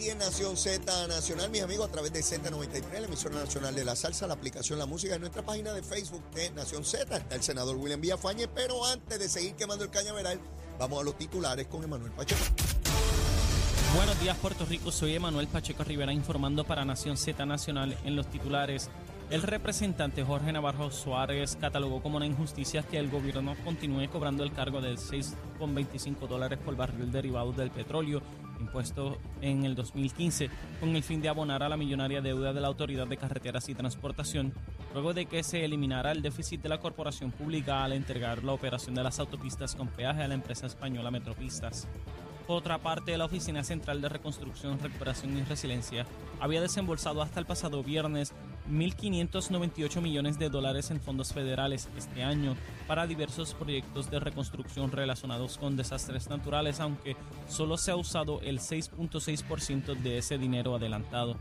Aquí en Nación Z Nacional, mis amigos, a través de Z93, la emisora nacional de la salsa, la aplicación La Música, en nuestra página de Facebook de Nación Z. Está el senador William Villafañe, pero antes de seguir quemando el cañaveral, vamos a los titulares con Emanuel Pacheco. Buenos días Puerto Rico, soy Emanuel Pacheco Rivera informando para Nación Z Nacional en los titulares. El representante Jorge Navarro Suárez catalogó como una injusticia que el gobierno continúe cobrando el cargo de 6,25 dólares por barril derivado del petróleo impuesto en el 2015 con el fin de abonar a la millonaria deuda de la Autoridad de Carreteras y Transportación, luego de que se eliminara el déficit de la corporación pública al entregar la operación de las autopistas con peaje a la empresa española Metropistas. Por otra parte, la Oficina Central de Reconstrucción, Recuperación y Resiliencia había desembolsado hasta el pasado viernes 1.598 millones de dólares en fondos federales este año para diversos proyectos de reconstrucción relacionados con desastres naturales, aunque solo se ha usado el 6.6% de ese dinero adelantado.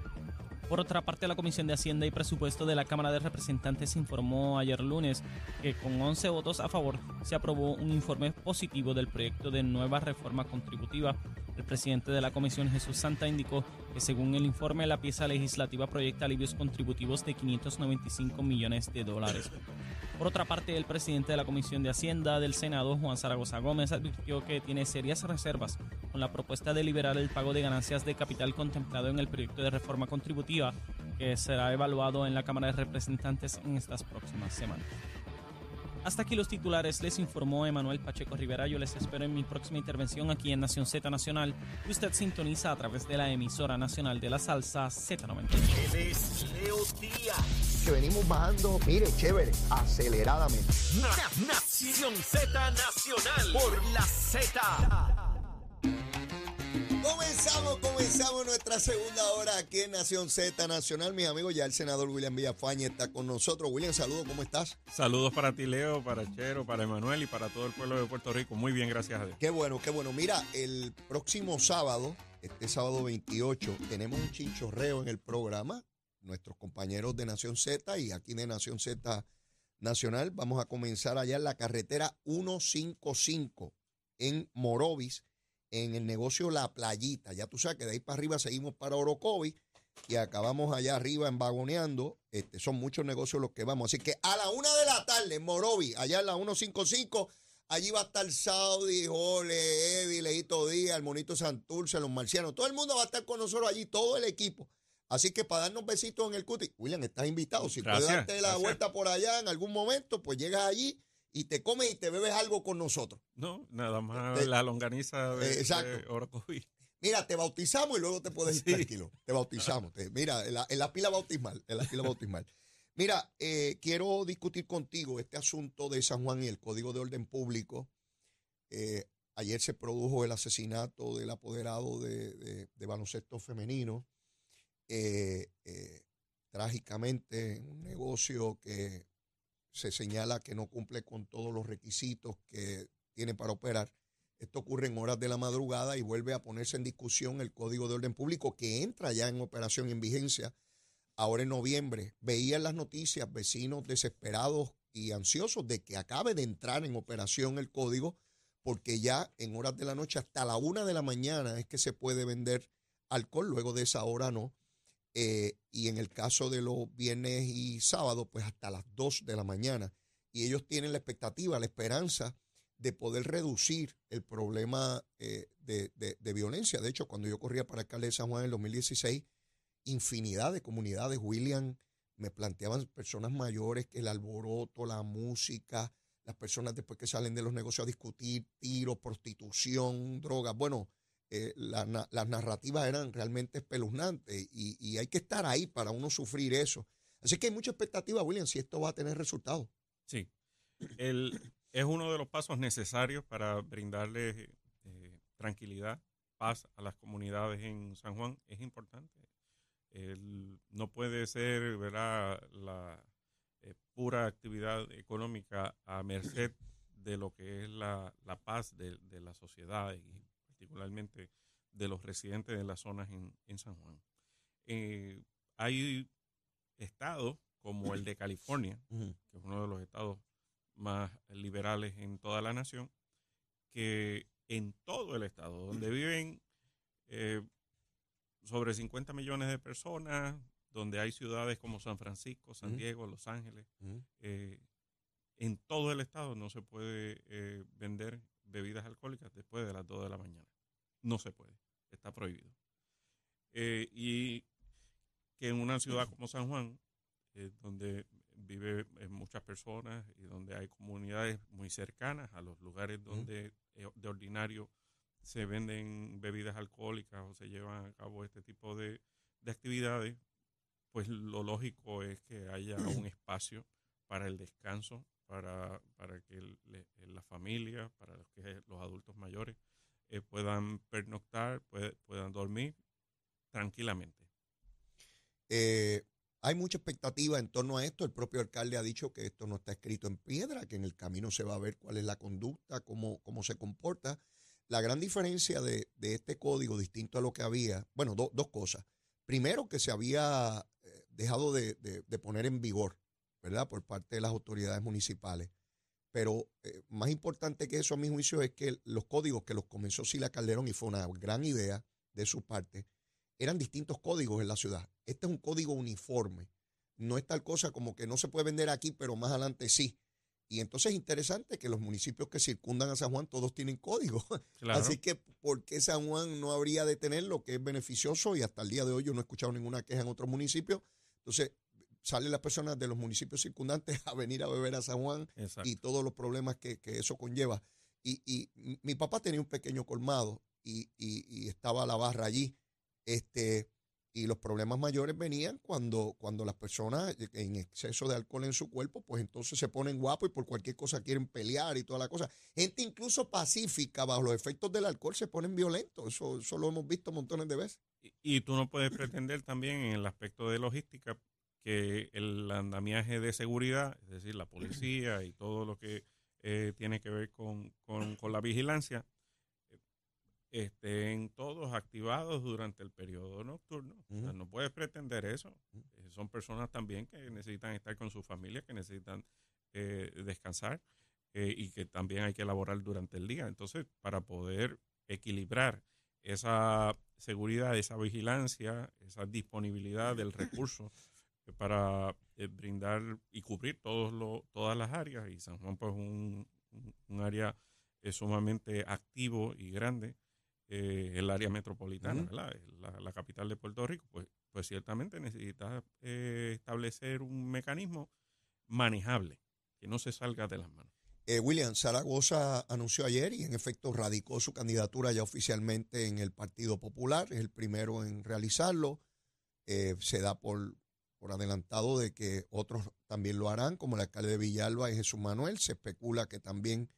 Por otra parte, la Comisión de Hacienda y Presupuesto de la Cámara de Representantes informó ayer lunes que con 11 votos a favor se aprobó un informe positivo del proyecto de nueva reforma contributiva. El presidente de la Comisión, Jesús Santa, indicó que según el informe la pieza legislativa proyecta alivios contributivos de 595 millones de dólares. Por otra parte, el presidente de la Comisión de Hacienda del Senado, Juan Zaragoza Gómez, advirtió que tiene serias reservas con la propuesta de liberar el pago de ganancias de capital contemplado en el proyecto de reforma contributiva que será evaluado en la Cámara de Representantes en estas próximas semanas. Hasta aquí los titulares, les informó Emanuel Pacheco Rivera. Yo les espero en mi próxima intervención aquí en Nación Z Nacional, que usted sintoniza a través de la emisora nacional de la salsa Z90. Él es Leo Díaz. Que venimos bajando, mire, chévere, aceleradamente. Na- Nación Z Nacional por la Z. Comenzamos, comenzamos nuestra segunda hora aquí en Nación Z Nacional. Mis amigos, ya el senador William Villafañe está con nosotros. William, saludos, ¿cómo estás? Saludos para ti, Leo, para Chero, para Emanuel y para todo el pueblo de Puerto Rico. Muy bien, gracias a Dios. Qué bueno, qué bueno. Mira, el próximo sábado, este sábado 28, tenemos un chinchorreo en el programa. Nuestros compañeros de Nación Z y aquí de Nación Z Nacional, vamos a comenzar allá en la carretera 155 en Morovis, en el negocio La Playita. Ya tú sabes que de ahí para arriba seguimos para Orocovi y acabamos allá arriba en Vagoneando. Este, son muchos negocios los que vamos. Así que a la una de la tarde en Morovis, allá en la 155, allí va a estar Saudi, Jole, Eddie, Leito Díaz, el Monito Santurce, los marcianos. Todo el mundo va a estar con nosotros allí, todo el equipo. Así que para darnos besitos en el cuti, William, estás invitado. Si puedes Gracias, darte la gracias. vuelta por allá en algún momento, pues llegas allí y te comes y te bebes algo con nosotros. No, nada más la longaniza de, eh, exacto. de Orocovi. Mira, te bautizamos y luego te puedes ir Sí. tranquilo. Te bautizamos. Te- mira, en la, en la pila bautismal. En la pila bautismal. Mira, eh, quiero discutir contigo este asunto de San Juan y el Código de Orden Público. Eh, ayer se produjo el asesinato del apoderado de, de- de baloncesto femenino. Eh, eh, trágicamente, un negocio que se señala que no cumple con todos los requisitos que tiene para operar. Esto ocurre en horas de la madrugada y vuelve a ponerse en discusión el Código de Orden Público que entra ya en operación en vigencia ahora en noviembre. Veía en las noticias vecinos desesperados y ansiosos de que acabe de entrar en operación el código porque ya en horas de la noche hasta la una de la mañana es que se puede vender alcohol, luego de esa hora no. Eh, y en el caso de los viernes y sábados, pues hasta las 2 de la mañana. Y ellos tienen la expectativa, la esperanza de poder reducir el problema eh, de, de- violencia. De hecho, cuando yo corría para alcalde de San Juan en el 2016, infinidad de comunidades, William, me planteaban personas mayores que el alboroto, la música, las personas después que salen de los negocios a discutir, tiros, prostitución, drogas. Bueno, eh, la las narrativas eran realmente espeluznantes y, y hay que estar ahí para uno sufrir eso. Así que hay mucha expectativa, William, si esto va a tener resultados. Sí. El, es uno de los pasos necesarios para brindarle eh, tranquilidad, paz a las comunidades en San Juan. Es importante. El- no puede ser ¿verdad? la eh, pura actividad económica a merced de lo que es la, la paz de, de la sociedad y particularmente de los residentes de las zonas en, en San Juan. Eh, hay estados como el de California, que es uno de los estados más liberales en toda la nación, que en todo el estado, donde viven eh, sobre 50 millones de personas, donde hay ciudades como San Francisco, San. Diego, Los Ángeles, eh, en todo el estado no se puede eh, vender bebidas alcohólicas después de las 2 de la mañana. No se puede, está prohibido. Eh, y que en una ciudad como San Juan, eh, donde vive eh, muchas personas y donde hay comunidades muy cercanas a los lugares donde de ordinario se venden bebidas alcohólicas o se llevan a cabo este tipo de, de actividades, pues lo lógico es que haya un espacio para el descanso, para, para que le- la familia, para los, que, los adultos mayores eh, puedan pernoctar, puedan dormir tranquilamente. Eh, hay mucha expectativa en torno a esto. El propio alcalde ha dicho que esto no está escrito en piedra, que en el camino se va a ver cuál es la conducta, cómo, cómo se comporta. La gran diferencia de, de este código, distinto a lo que había, bueno, do- dos cosas. Primero, que se había eh, dejado de, de- de poner en vigor, ¿verdad?, por parte de las autoridades municipales. Pero eh, más importante que eso, a mi juicio, es que los códigos que los comenzó Sila Calderón, y fue una gran idea de su parte, eran distintos códigos en la ciudad. Este es un código uniforme. No es tal cosa como que no se puede vender aquí, pero más adelante sí. Y entonces es interesante que los municipios que circundan a San Juan todos tienen código. Claro. Así que, ¿por qué San Juan no habría de tenerlo, que es beneficioso? Y hasta el día de hoy yo no he escuchado ninguna queja en otros municipios. Entonces, salen las personas de los municipios circundantes a venir a beber a San Juan Exacto. y todos los problemas que, que eso conlleva. Y, y mi papá tenía un pequeño colmado y, y- y estaba la barra allí. Este, y los problemas mayores venían cuando, cuando las personas en exceso de alcohol en su cuerpo, pues entonces se ponen guapos y por cualquier cosa quieren pelear y toda la cosa. Gente incluso pacífica, bajo los efectos del alcohol, se ponen violentos. Eso, eso lo hemos visto montones de veces. Y tú no puedes pretender también en el aspecto de logística que el andamiaje de seguridad, es decir, la policía y todo lo que eh, tiene que ver con, con- con la vigilancia, estén todos activados durante el periodo nocturno. O sea, Ujú. no puedes pretender eso. Eh, son personas también que necesitan estar con su familia, que necesitan eh, descansar eh, y que también hay que elaborar durante el día. Entonces, para poder equilibrar esa seguridad, esa vigilancia, esa disponibilidad del recurso para eh, brindar y cubrir todos lo- todas las áreas. Y San Juan, pues, un, un- área eh, sumamente activo y grande, eh, el área metropolitana. ¿verdad? La, la capital de Puerto Rico, pues, pues ciertamente necesita eh, establecer un mecanismo manejable, que no se salga de las manos. Eh, William Zaragoza anunció ayer y en efecto radicó su candidatura ya oficialmente en el Partido Popular. Es el primero en realizarlo. Eh, se da por, por adelantado de que otros también lo harán, como el alcalde de Villalba y Jesús Manuel. Se especula que también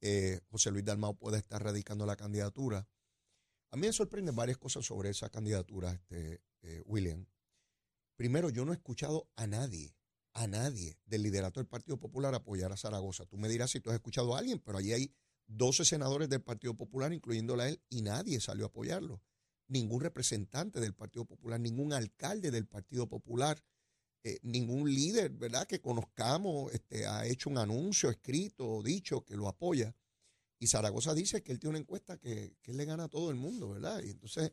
eh, José Luis Dalmau pueda estar radicando la candidatura. A mí me sorprenden varias cosas sobre esa candidatura, este, eh, William. Primero, yo no he escuchado a nadie a nadie del liderato del Partido Popular apoyar a Zaragoza. Tú me dirás si tú has escuchado a alguien, pero allí hay 12 senadores del Partido Popular, incluyéndola él, y nadie salió a apoyarlo. Ningún representante del Partido Popular, ningún alcalde del Partido Popular, eh, ningún líder, ¿verdad?, que conozcamos este, ha hecho un anuncio escrito o dicho que lo apoya. Y Zaragoza dice que él tiene una encuesta que, que él le gana a todo el mundo, ¿verdad? Y entonces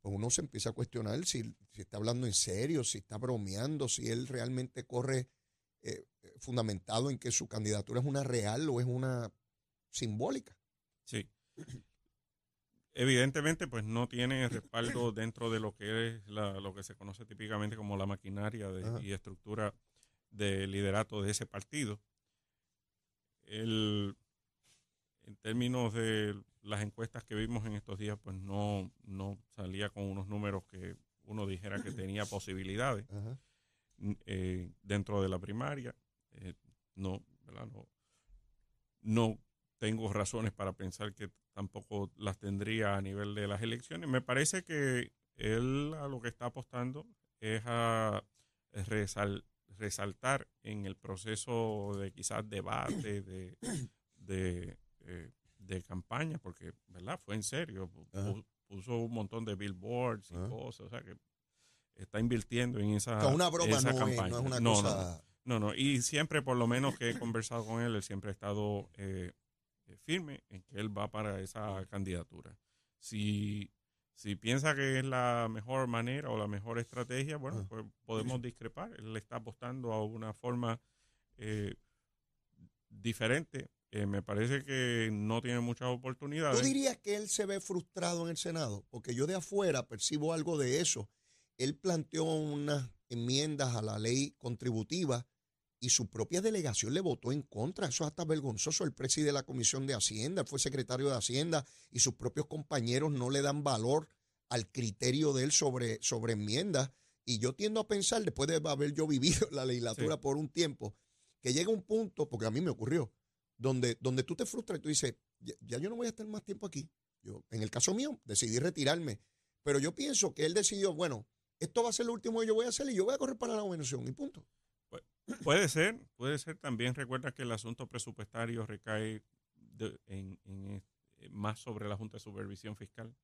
pues uno se empieza a cuestionar si, si está hablando en serio, si está bromeando, si él realmente corre eh, fundamentado en que su candidatura es una real o es una simbólica. Sí. Evidentemente, pues no tiene respaldo dentro de lo que es la- lo que se conoce típicamente como la maquinaria de- y estructura de liderato de ese partido. El, en términos de las encuestas que vimos en estos días, pues no, no salía con unos números que uno dijera que tenía posibilidades eh, dentro de la primaria. Eh, no, ¿verdad? no, no tengo razones para pensar que tampoco las tendría a nivel de las elecciones. Me parece que él a lo que está apostando es a resal- resaltar en el proceso de quizás debate, de, de, eh, de campaña, porque ¿verdad? fue en serio, Ajá. puso un montón de billboards y Ajá. cosas, o sea que está invirtiendo en esa, O sea, una broma esa no es, campaña. no es una No, no, cosa. no, no, y siempre, por lo menos que he conversado con él, él siempre ha estado eh, firme en que él va para esa candidatura. Si, si piensa que es la mejor manera o la mejor estrategia, bueno, Ah. pues podemos discrepar. Él le está apostando a una forma eh, diferente. Eh, me parece que no tiene muchas oportunidades. ¿Tú dirías que él se ve frustrado en el Senado? Porque yo de afuera percibo algo de eso. Él planteó unas enmiendas a la ley contributiva y su propia delegación le votó en contra. Eso es hasta vergonzoso. El presidente de la Comisión de Hacienda, él fue secretario de Hacienda y sus propios compañeros no le dan valor al criterio de él sobre, sobre enmiendas. Y yo tiendo a pensar, después de haber yo vivido la legislatura Sí. por un tiempo, que llega un punto, porque a mí me ocurrió, donde, donde tú te frustras y tú dices, ya, ya yo no voy a estar más tiempo aquí. Yo, en el caso mío, decidí retirarme. Pero yo pienso que él decidió, bueno, esto va a ser lo último que yo voy a hacer y yo voy a correr para la gobernación y punto. Puede ser, puede ser. También recuerda que el asunto presupuestario recae de- en, en, eh, más sobre la Junta de Supervisión Fiscal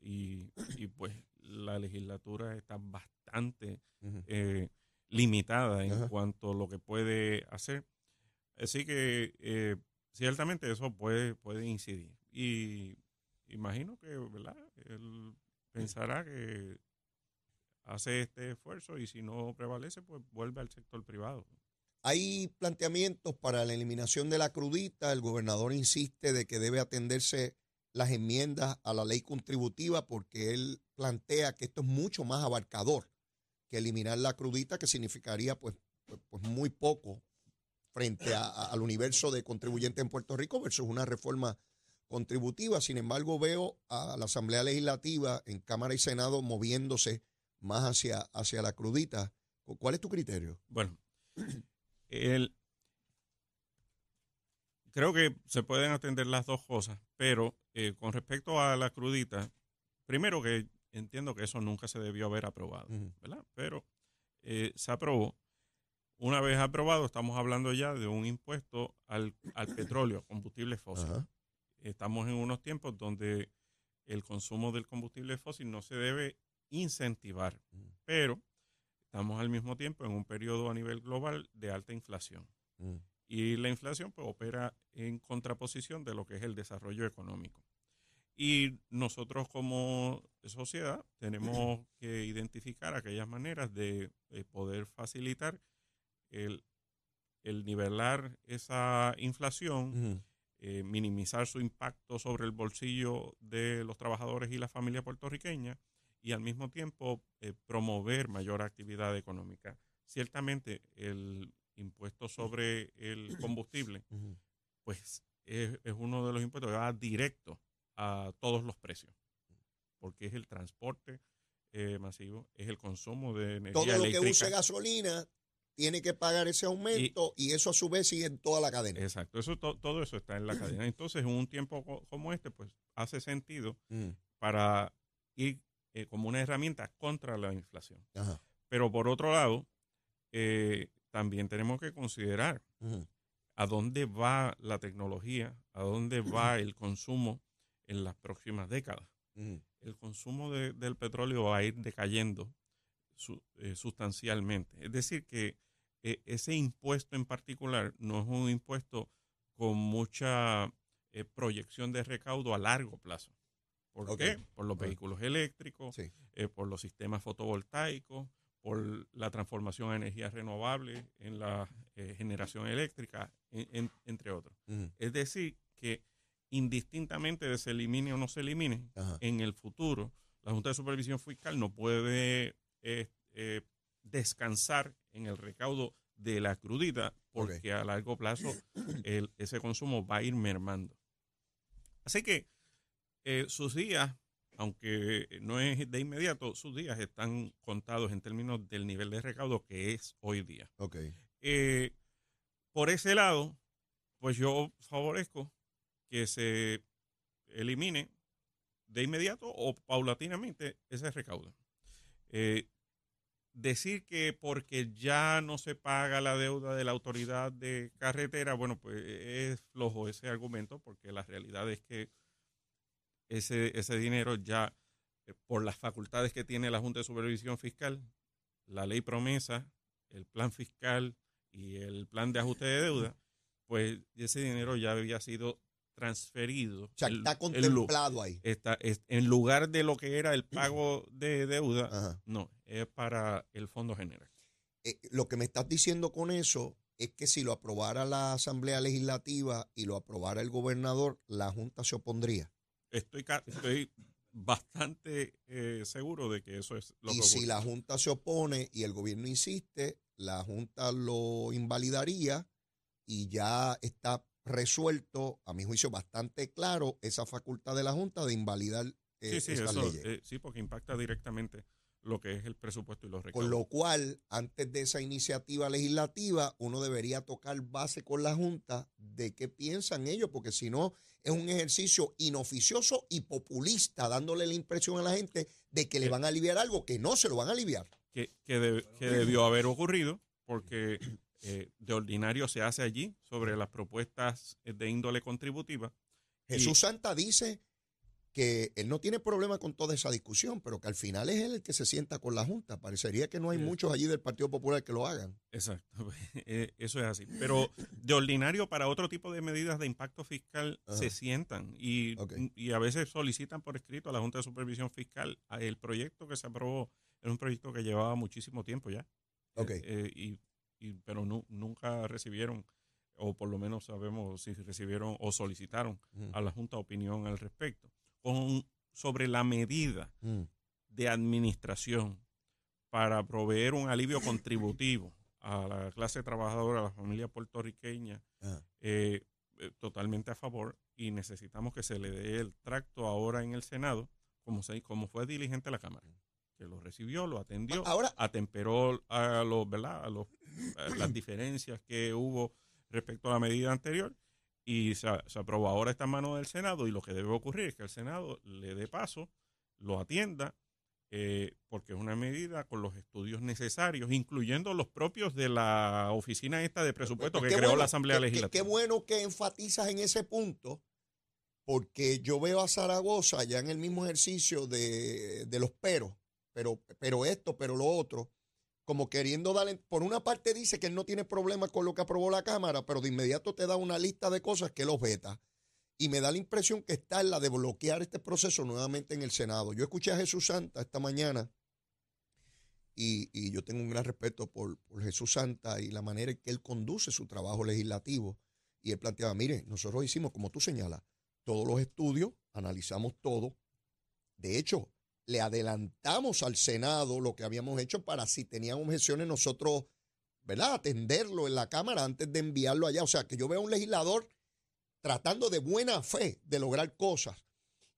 y, y, pues la legislatura está bastante eh, limitada en Ajá. cuanto a lo que puede hacer. Así que eh, ciertamente eso puede, puede incidir. Y imagino que, ¿verdad? Él pensará que hace este esfuerzo y si no prevalece, pues vuelve al sector privado. Hay planteamientos para la eliminación de la crudita. El gobernador insiste de que debe atenderse las enmiendas a la ley contributiva porque él plantea que esto es mucho más abarcador que eliminar la crudita, que significaría pues, pues, pues muy poco frente a- al universo de contribuyentes en Puerto Rico versus una reforma contributiva. Sin embargo, veo a la Asamblea Legislativa en Cámara y Senado moviéndose más hacia, hacia la crudita. ¿Cuál es tu criterio? Bueno, el, creo que se pueden atender las dos cosas, pero eh, con respecto a la crudita, primero que entiendo que eso nunca se debió haber aprobado. ¿verdad? Pero eh, se aprobó. Una vez aprobado, estamos hablando ya de un impuesto al, al petróleo, combustible fósil. Estamos en unos tiempos donde el consumo del combustible fósil no se debe incentivar, Mm. pero estamos al mismo tiempo en un periodo a nivel global de alta inflación. Mm. Y la inflación pues, opera en contraposición de lo que es el desarrollo económico. Y nosotros como sociedad tenemos que identificar aquellas maneras de, eh, poder facilitar el, el nivelar esa inflación, eh, minimizar su impacto sobre el bolsillo de los trabajadores y la familia puertorriqueña y al mismo tiempo eh, promover mayor actividad económica. Ciertamente el impuesto sobre el combustible pues es, es uno de los impuestos que va directo a todos los precios, porque es el transporte eh, masivo, es el consumo de energía Todo lo que use gasolina tiene que pagar ese aumento y, eso a su vez sigue en toda la cadena. Exacto, eso to- todo eso está en la cadena. Entonces, en un tiempo co- como este, pues hace sentido Mm. para ir eh, como una herramienta contra la inflación. Ajá. Pero por otro lado, eh, también tenemos que considerar a dónde va la tecnología, a dónde va el consumo en las próximas décadas. El consumo de- del petróleo va a ir decayendo su- eh, sustancialmente. Es decir, que eh, ese impuesto en particular no es un impuesto con mucha eh, proyección de recaudo a largo plazo. ¿Por Ok. qué? Por los vehículos eléctricos, Sí. eh, por los sistemas fotovoltaicos, por la transformación a energías renovables en la eh, generación eléctrica, en- en- entre otros. Es decir, que indistintamente de se elimine o no se elimine, en el futuro la Junta de Supervisión Fiscal no puede eh, descansar en el recaudo de la crudita porque a largo plazo el- ese consumo va a ir mermando. Así que eh, sus días, aunque no es de inmediato, sus días están contados en términos del nivel de recaudo que es hoy día. Ok. Eh, por ese lado, pues yo favorezco que se elimine de inmediato o paulatinamente ese recaudo. Eh, decir que porque ya no se paga la deuda de la autoridad de carretera, bueno, pues es flojo ese argumento porque la realidad es que ese, ese dinero ya, eh, por las facultades que tiene la Junta de Supervisión Fiscal, la ley promesa, el plan fiscal y el plan de ajuste de deuda, pues ese dinero ya había sido transferido. O sea, El- está el contemplado ahí. está, es- en lugar de lo que era el pago de deuda, Ajá. no, es para el fondo general. Eh, lo que me estás diciendo con eso es que si lo aprobara la Asamblea Legislativa y lo aprobara el gobernador, la Junta se opondría. Estoy, estoy bastante eh, seguro de que eso es lo y que si ocurre. la Junta se opone y el gobierno insiste, la Junta lo invalidaría y ya está resuelto, a mi juicio bastante claro, esa facultad de la Junta de invalidar eh, Sí, sí, esas eso, leyes. eh, sí, porque impacta directamente lo que es el presupuesto y los recaudos. Con lo cual, antes de esa iniciativa legislativa, uno debería tocar base con la Junta de qué piensan ellos, porque si no, es un ejercicio inoficioso y populista, dándole la impresión a la gente de que le van a aliviar algo que no se lo van a aliviar. que, que, deb- que debió haber ocurrido, porque eh, de ordinario se hace allí sobre las propuestas de índole contributiva. Jesús Santa dice que él no tiene problema con toda esa discusión, pero que al final es él el que se sienta con la Junta. Parecería que no hay muchos allí del Partido Popular que lo hagan. Exacto, eh, eso es así. Pero de ordinario para otro tipo de medidas de impacto fiscal Ajá. se sientan y, y a veces solicitan por escrito a la Junta de Supervisión Fiscal el proyecto que se aprobó. Era un proyecto que llevaba muchísimo tiempo ya. Ok. Eh, eh, y, y- pero nu- nunca recibieron, o por lo menos sabemos si recibieron o solicitaron a la Junta opinión al respecto. Con, sobre la medida Mm. de administración para proveer un alivio contributivo a la clase trabajadora, a la familia puertorriqueña, Ah. eh, eh, totalmente a favor y necesitamos que se le dé el tracto ahora en el Senado, como, se, como fue diligente la Cámara, que lo recibió, lo atendió, Ahora, atemperó a los, ¿verdad? A los, a las diferencias que hubo respecto a la medida anterior y se, se aprobó ahora esta mano del Senado y lo que debe ocurrir es que el Senado le dé paso, lo atienda, eh, porque es una medida con los estudios necesarios, incluyendo los propios de la oficina esta de presupuesto Pues que creó bueno, la Asamblea qué- Legislativa. Qué bueno que enfatizas en ese punto, porque yo veo a Zaragoza ya en el mismo ejercicio de, de los peros, pero, pero esto, pero lo otro, como queriendo darle, por una parte dice que él no tiene problema con lo que aprobó la Cámara, pero de inmediato te da una lista de cosas que él objeta. Y me da la impresión que está en la de bloquear este proceso nuevamente en el Senado. Yo escuché a Jesús Santa esta mañana y, y yo tengo un gran respeto por, por Jesús Santa y la manera en que él conduce su trabajo legislativo. Y él planteaba, mire, nosotros hicimos, como tú señalas, todos los estudios, analizamos todo. De hecho, le adelantamos al Senado lo que habíamos hecho para si tenían objeciones nosotros, ¿verdad? Atenderlo en la Cámara antes de enviarlo allá. O sea, que yo veo a un legislador tratando de buena fe de lograr cosas.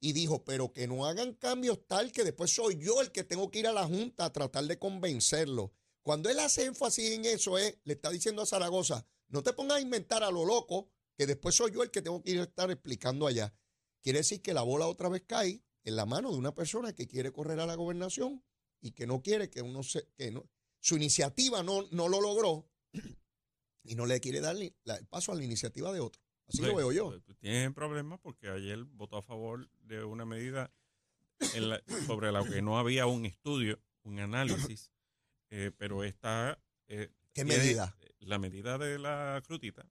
Y dijo, pero que no hagan cambios tal que después soy yo el que tengo que ir a la Junta a tratar de convencerlo. Cuando él hace énfasis en eso, es, le está diciendo a Zaragoza, no te pongas a inventar a lo loco, que después soy yo el que tengo que ir a estar explicando allá. Quiere decir que la bola otra vez cae en la mano de una persona que quiere correr a la gobernación y que no quiere que uno se, que no, su iniciativa no, no lo logró y no le quiere dar la- el paso a la iniciativa de otro. Así lo veo yo. Pues, Tienen problemas porque ayer votó a favor de una medida en la- sobre la que no había un estudio, un análisis, eh, pero esta... eh, ¿Qué medida? La medida de la crutita,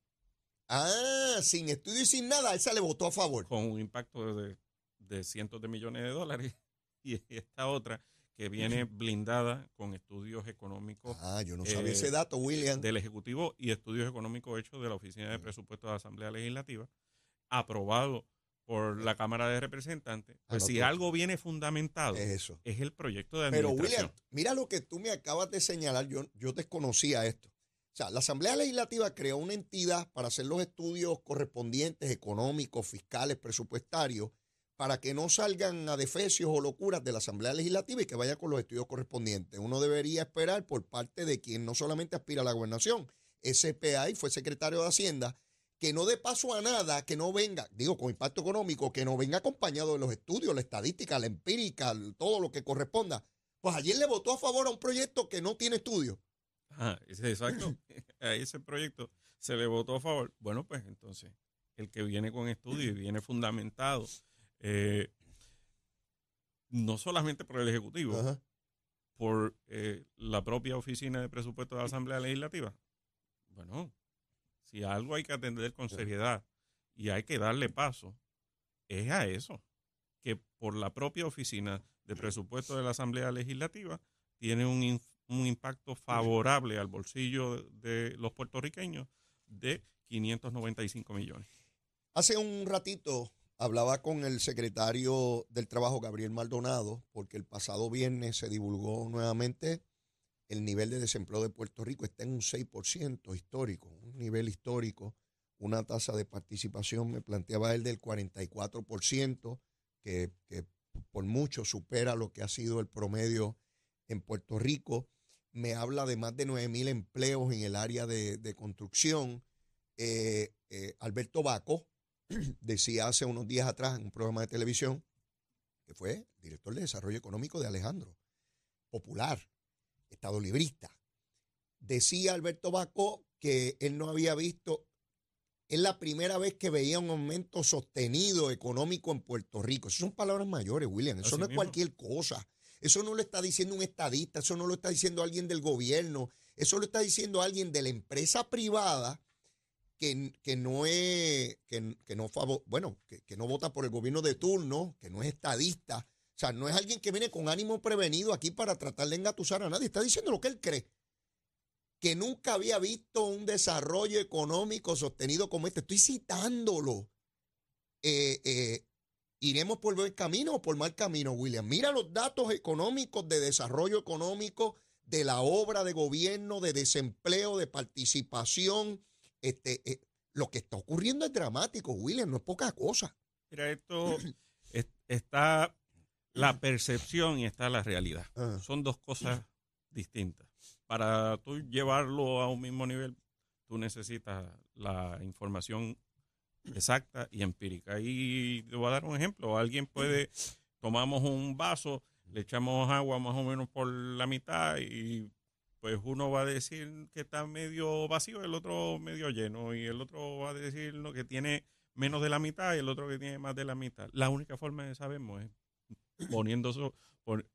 Ah, sin estudio y sin nada, esa le votó a favor. con un impacto de, de cientos de millones de dólares, y esta otra que viene blindada con estudios económicos Ah, yo no sabía Eh, ese dato, William. del Ejecutivo y estudios económicos hechos de la Oficina de Presupuestos de la Asamblea Legislativa. aprobado por la Cámara de Representantes, pues si Anotó. algo viene fundamentado, Es eso. es el proyecto de Pero administración. William, mira lo que tú me acabas de señalar, yo, yo desconocía esto. O sea, la Asamblea Legislativa creó una entidad para hacer los estudios correspondientes, económicos, fiscales, presupuestarios, para que no salgan adefesios o locuras de la Asamblea Legislativa y que vaya con los estudios correspondientes. Uno debería esperar por parte de quien no solamente aspira a la gobernación, SPA y fue secretario de Hacienda, que no dé paso a nada, que no venga, digo, con impacto económico, que no venga acompañado de los estudios, la estadística, la empírica, todo lo que corresponda. Pues ayer le votó a favor a un proyecto que no tiene estudio. Ese- exacto. A ese proyecto se le votó a favor. Bueno, pues entonces, el que viene con estudio y viene fundamentado, eh, no solamente por el Ejecutivo, Ajá. por eh, la propia Oficina de Presupuesto de la Asamblea Legislativa. Bueno, si algo hay que atender con seriedad y hay que darle paso, es a eso, que por la propia Oficina de Presupuesto de la Asamblea Legislativa tiene un, un impacto favorable al bolsillo de los puertorriqueños de 595 millones. Hace un ratito hablaba con el secretario del Trabajo, Gabriel Maldonado, porque el pasado viernes se divulgó nuevamente el nivel de desempleo de Puerto Rico. Está en un 6% histórico, un nivel histórico, una tasa de participación, me planteaba él, del 44%, que, que por mucho supera lo que ha sido el promedio en Puerto Rico. Me habla de más de 9 mil empleos en el área de, de construcción. Eh, eh, Alberto Baco decía hace unos días atrás en un programa de televisión que fue director de desarrollo económico de Alejandro, popular, estado librista. Decía Alberto Baco que él no había visto, es la primera vez que veía un aumento sostenido económico en Puerto Rico. Esas son palabras mayores, William. Eso Así no es mismo. cualquier cosa. Eso no lo está diciendo un estadista, eso no lo está diciendo alguien del gobierno, eso lo está diciendo alguien de la empresa privada que, que no es, que, que no favor, bueno, que, que no vota por el gobierno de turno, que no es estadista. O sea, no es alguien que viene con ánimo prevenido aquí para tratar de engatusar a nadie. Está diciendo lo que él cree. Que nunca había visto un desarrollo económico sostenido como este. Estoy citándolo. Eh, eh, ¿Iremos por buen camino o por mal camino, William? Mira los datos económicos de desarrollo económico, de la obra de gobierno, de desempleo, de participación. Este, eh, lo que está ocurriendo es dramático, William, no es poca cosa. Mira, esto es- está la percepción y está la realidad. Ah. Son dos cosas distintas. Para tú llevarlo a un mismo nivel, tú necesitas la información exacta y empírica. Y te voy a dar un ejemplo. Alguien puede, tomamos un vaso, le echamos agua más o menos por la mitad y pues uno va a decir que está medio vacío, el otro medio lleno y el otro va a decir ¿no? que tiene menos de la mitad y el otro que tiene más de la mitad. La única forma de sabemos es poniéndolo,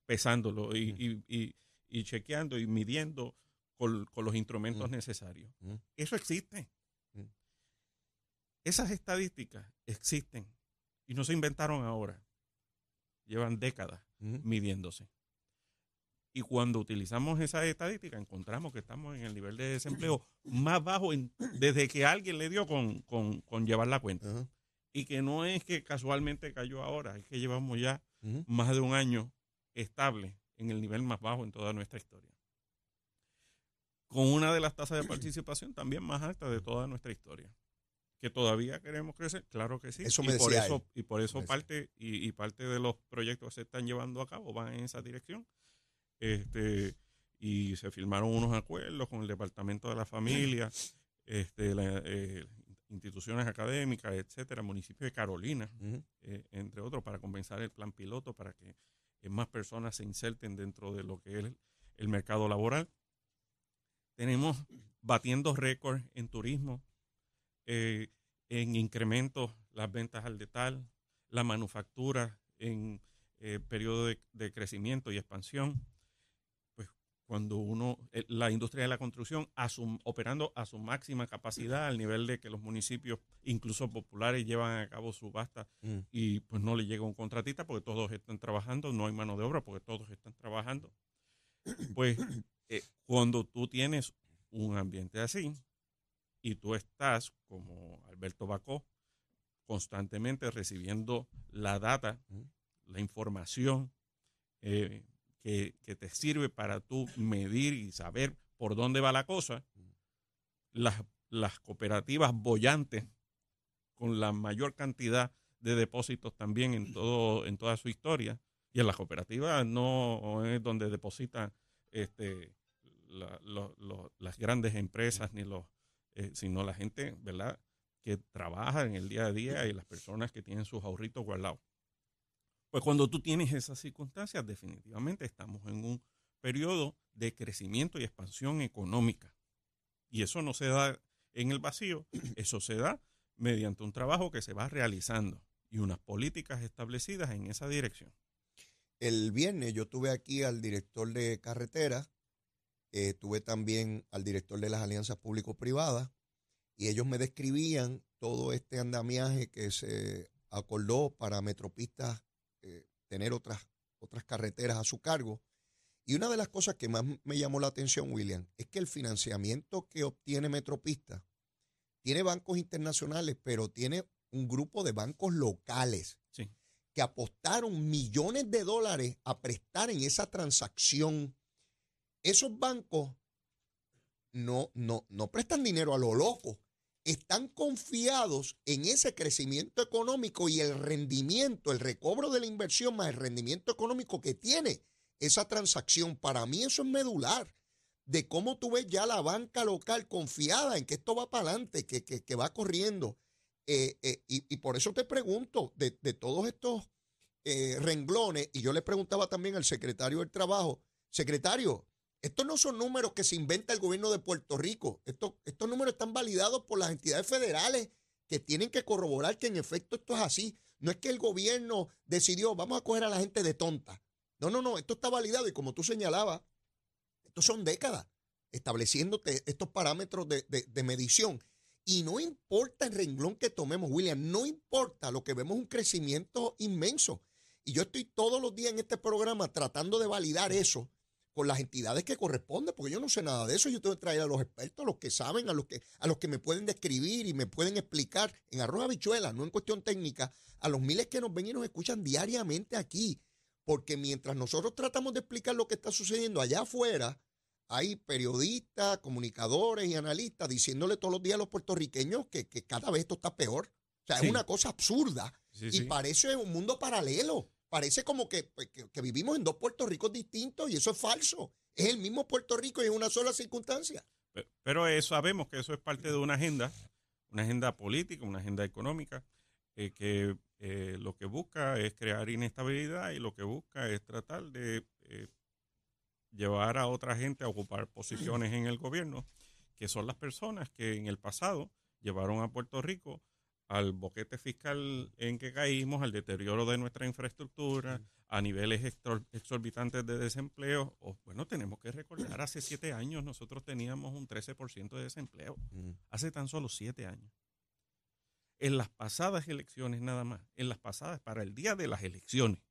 pesándolo y, y, y, y chequeando y midiendo con, con los instrumentos necesarios. Eso existe. Esas estadísticas existen y no se inventaron ahora. Llevan décadas midiéndose. Y cuando utilizamos esa estadística, encontramos que estamos en el nivel de desempleo más bajo en- desde que alguien le dio con, con- con llevar la cuenta. Y que no es que casualmente cayó ahora, es que llevamos ya más de un año estable en el nivel más bajo en toda nuestra historia. Con una de las tasas de participación también más alta de toda nuestra historia. Que todavía queremos crecer, claro que sí. Eso y me por eso, él. y por eso parte, y, y parte de los proyectos que se están llevando a cabo van en esa dirección. Este, y se firmaron unos acuerdos con el Departamento de la Familia, este, la, eh, instituciones académicas, etcétera, municipio de Carolina, eh, entre otros, para compensar el plan piloto, para que eh, más personas se inserten dentro de lo que es el, el mercado laboral. Tenemos batiendo récords en turismo, en incrementos las ventas al detal, la manufactura en periodo de, de crecimiento y expansión. Cuando uno, eh, la industria de la construcción a su- operando a su máxima capacidad, al nivel de que los municipios, incluso populares, llevan a cabo subastas Mm. y pues no le llega un contratista porque todos están trabajando, no hay mano de obra porque todos están trabajando. Pues eh, cuando tú tienes un ambiente así y tú estás como Alberto Bacó constantemente recibiendo la data, la información eh, que, te sirve para tú medir y saber por dónde va la cosa. Las, las cooperativas bollantes con la mayor cantidad de depósitos también en todo en toda su historia y en las cooperativas no es donde depositan este las grandes empresas ni los eh, sino la gente verdad que trabaja en el día a día y las personas que tienen sus ahorritos guardados pues cuando tú tienes esas circunstancias definitivamente estamos en un periodo de crecimiento y expansión económica y eso no se da en el vacío eso se da mediante un trabajo que se va realizando y unas políticas establecidas en esa dirección. El viernes yo tuve aquí al director de carreteras, eh, tuve también al director de las alianzas público-privadas y ellos me describían todo este andamiaje que se acordó para Metropistas eh, tener otras, otras carreteras a su cargo. Y una de las cosas que más me llamó la atención, William, es que el financiamiento que obtiene Metropista tiene bancos internacionales, pero tiene un grupo de bancos locales que apostaron millones de dólares a prestar en esa transacción. Esos bancos no, no, no prestan dinero a lo loco. Están confiados en ese crecimiento económico y el rendimiento, el recobro de la inversión más el rendimiento económico que tiene esa transacción. Para mí eso es medular de cómo tú ves ya la banca local confiada en que esto va para adelante, que, que, va corriendo. Eh, eh, y, por eso te pregunto, de, todos estos eh, renglones, y yo le preguntaba también al secretario del Trabajo, secretario, estos no son números que se inventa el gobierno de Puerto Rico, estos, estos números están validados por las entidades federales que tienen que corroborar que en efecto esto es así. No es que el gobierno decidió, vamos a coger a la gente de tonta. No, no, no, esto está validado y como tú señalabas, son décadas estableciéndote estos parámetros de, medición. Y no importa el renglón que tomemos, William, no importa lo que vemos un crecimiento inmenso. Y yo estoy todos los días en este programa tratando de validar eso con las entidades que corresponden, porque yo no sé nada de eso. Yo tengo que traer a los expertos, a los que saben, a los que, a los que me pueden describir y me pueden explicar en arroz habichuela, no en cuestión técnica, a los miles que nos ven y nos escuchan diariamente aquí. Porque mientras nosotros tratamos de explicar lo que está sucediendo allá afuera, hay periodistas, comunicadores y analistas diciéndole todos los días a los puertorriqueños que, cada vez esto está peor. O sea, es una cosa absurda y parece un mundo paralelo. Parece como pues, que, que, vivimos en dos Puerto Ricos distintos y eso es falso. Es el mismo Puerto Rico y en una sola circunstancia. Pero, sabemos que eso es parte de una agenda, una agenda política, una agenda económica, eh, que eh, lo que busca es crear inestabilidad y lo que busca es tratar de eh, llevar a otra gente a ocupar posiciones en el gobierno, que son las personas que en el pasado llevaron a Puerto Rico al boquete fiscal en que caímos, al deterioro de nuestra infraestructura, a niveles exorbitantes de desempleo. O, bueno, tenemos que recordar, hace siete años nosotros teníamos un 13% de desempleo, hace tan solo siete años. En las pasadas elecciones nada más, en las pasadas, para el día de las elecciones,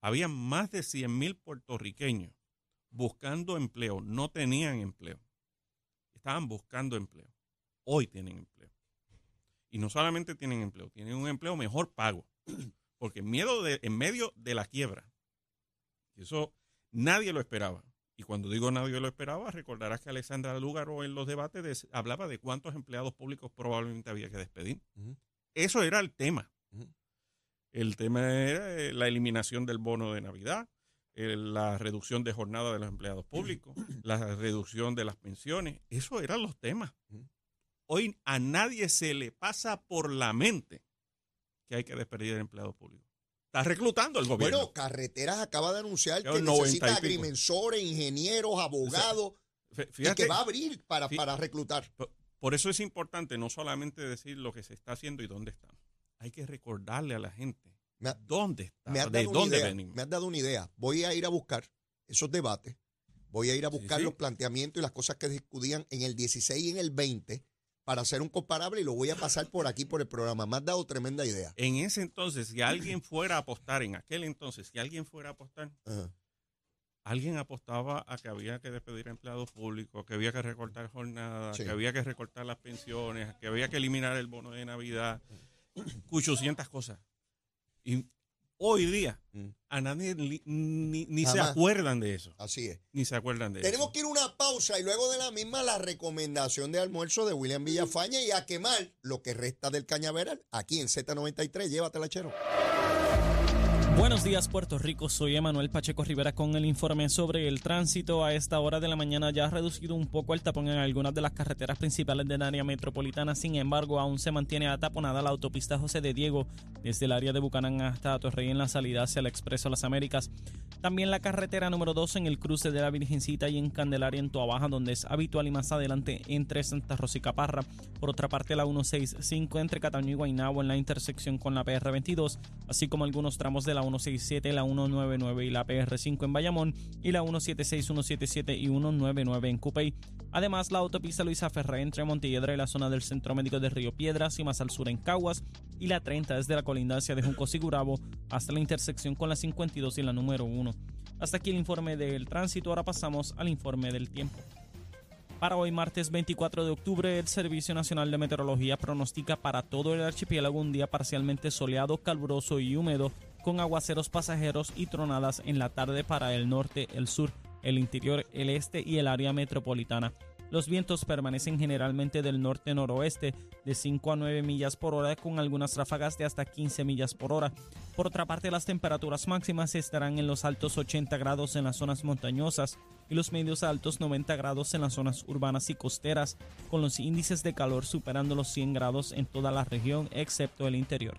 había más de 100 mil puertorriqueños buscando empleo, no tenían empleo. Estaban buscando empleo. Hoy tienen empleo. Y no solamente tienen empleo, tienen un empleo mejor pago. Porque en, miedo de, en medio de la quiebra, eso nadie lo esperaba. Y cuando digo nadie lo esperaba, recordarás que Alexandra Lúgaro en los debates hablaba de cuántos empleados públicos probablemente había que despedir. Eso era el tema. El tema era eh, la eliminación del bono de Navidad, la reducción de jornada de los empleados públicos, la reducción de las pensiones. Eso eran los temas. Hoy a nadie se le pasa por la mente que hay que despedir empleados públicos. Está reclutando el gobierno. Bueno, Carreteras acaba de anunciar que necesita agrimensores, ingenieros, abogados, y que va a abrir para, para reclutar. Por eso es importante no solamente decir lo que se está haciendo y dónde estamos. Hay que recordarle a la gente ¿Dónde está? Me ¿De dónde venimos? Me has dado una idea. Voy a ir a buscar esos debates. Voy a ir a buscar los planteamientos y las cosas que discutían en el 16 y en el 20 para hacer un comparable y lo voy a pasar por aquí por el programa. Me has dado tremenda idea. En ese entonces, si alguien fuera a apostar, en aquel entonces, si alguien fuera a apostar, alguien apostaba a que había que despedir a empleados públicos, que había que recortar jornadas, que había que recortar las pensiones, que había que eliminar el bono de Navidad 800 cosas. Y hoy día Mm. a nadie li- ni, ni se acuerdan de eso. Así es. Ni se acuerdan de Tenemos eso. que ir a una pausa y luego de la misma la recomendación de almuerzo de William Villafaña y a quemar lo que resta del cañaveral aquí en Z93. Llévatela, chero. Buenos días Puerto Rico, soy Emanuel Pacheco Rivera con el informe sobre el tránsito. A esta hora de la mañana ya ha reducido un poco el tapón en algunas de las carreteras principales del área metropolitana, sin embargo aún se mantiene ataponada la autopista José de Diego desde el área de Bucanán hasta Torrey en la salida hacia el Expreso Las Américas. También la carretera número 2 en el cruce de la Virgencita y en Candelaria en Toabaja, donde es habitual y más adelante entre Santa Rosa y Caparra. Por otra parte, la 165 entre Cataño y Guaynabo en la intersección con la PR22, así como algunos tramos de la 167, la 199 y la PR5 en Bayamón, y la 176, 177 y 199 en Cupey. Además, la autopista Luisa Ferré entre Montelledra y la zona del Centro Médico de Río Piedras y más al sur en Caguas, y la 30 desde la colindancia de Junco Sigurabo hasta la intersección con la 52 y la número 1. Hasta aquí el informe del tránsito, ahora pasamos al informe del tiempo. Para hoy, martes 24 de octubre, el Servicio Nacional de Meteorología pronostica para todo el archipiélago un día parcialmente soleado, caluroso y húmedo, con aguaceros pasajeros y tronadas en la tarde para el norte, el sur, el interior, el este y el área metropolitana. Los vientos permanecen generalmente del norte-noroeste de 5 a 9 millas por hora con algunas ráfagas de hasta 15 millas por hora. Por otra parte, las temperaturas máximas estarán en los altos 80 grados en las zonas montañosas y los medios altos 90 grados en las zonas urbanas y costeras, con los índices de calor superando los 100 grados en toda la región excepto el interior.